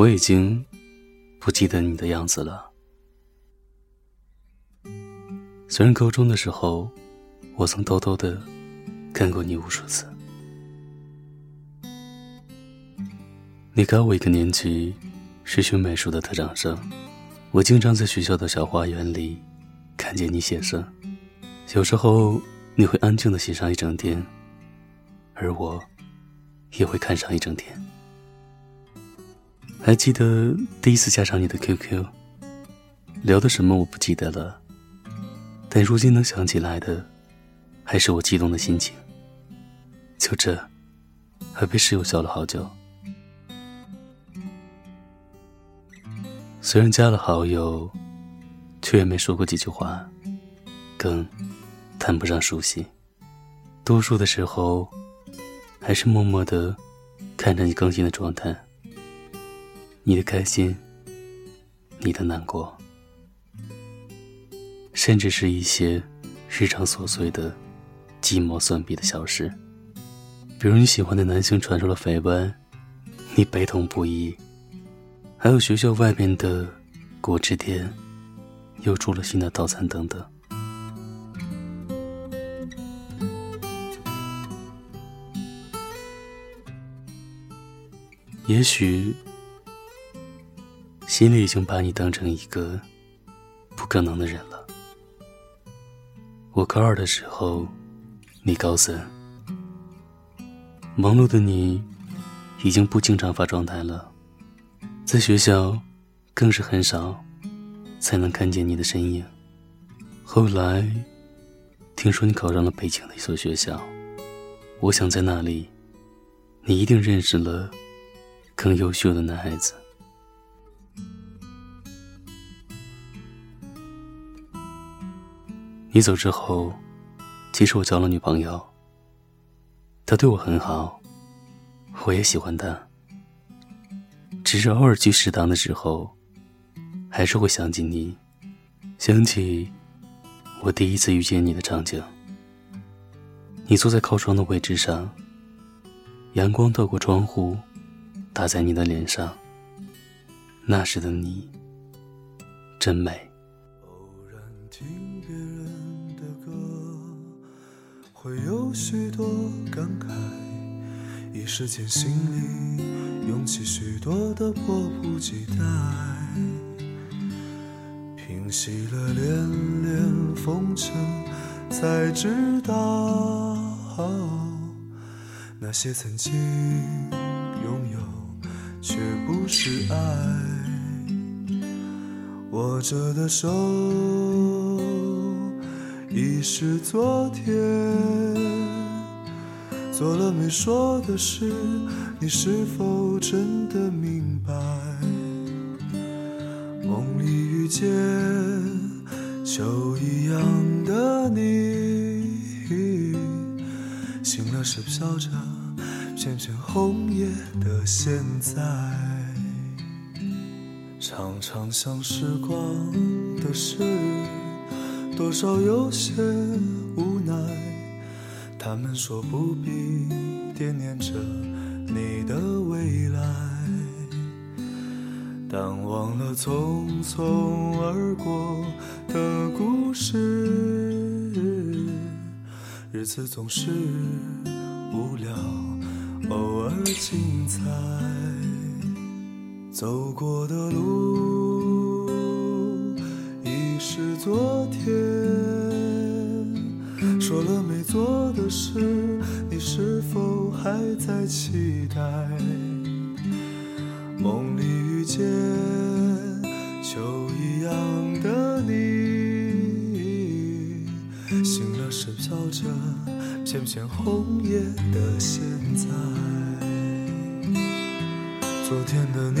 我已经不记得你的样子了。虽然高中的时候，我曾偷偷的看过你无数次。你高我一个年级，是学美术的特长生。我经常在学校的小花园里看见你写生，有时候你会安静的写上一整天，而我也会看上一整天。还记得第一次加上你的 QQ，聊的什么我不记得了。但如今能想起来的，还是我激动的心情。就这，还被室友笑了好久。虽然加了好友，却也没说过几句话，更谈不上熟悉。多数的时候，还是默默的看着你更新的状态，你的开心，你的难过。甚至是一些日常琐碎的鸡毛蒜皮的小事，比如你喜欢的男性传出了绯闻，你悲痛不已；还有学校外面的果汁店又出了新的套餐等等。也许心里已经把你当成一个不可能的人了。我高二的时候，你高三。忙碌的你，已经不经常发状态了，在学校，更是很少，才能看见你的身影。后来，听说你考上了北京的一所学校，我想在那里，你一定认识了更优秀的男孩子。你走之后，其实我交了女朋友。她对我很好，我也喜欢她。只是偶尔去食堂的时候，还是会想起你，想起我第一次遇见你的场景。你坐在靠窗的位置上，阳光透过窗户，打在你的脸上。那时的你，真美。会有许多感慨，一时间心里涌起许多的迫不及待。平息了连连风尘，才知道那些曾经拥有却不是爱。握着的手。已是昨天，做了没说的事，你是否真的明白？梦里遇见秋一样的你，醒了是飘着片片红叶的现在，常常想时光的事。多少有些无奈，他们说不必惦念着你的未来，但忘了匆匆而过的故事，日子总是无聊，偶尔精彩，走过的路是昨天。说了没做的事，你是否还在期待？梦里遇见秋一样的你，醒了是飘着片片红叶的现在。昨天的你，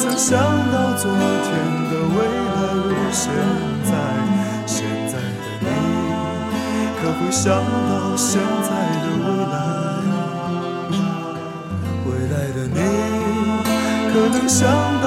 曾想到昨天的未来如现在？现在的你，可会想到现在的未来？未来的你，可能想到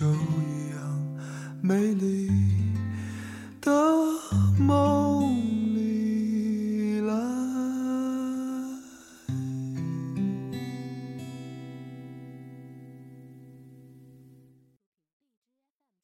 都一样美丽。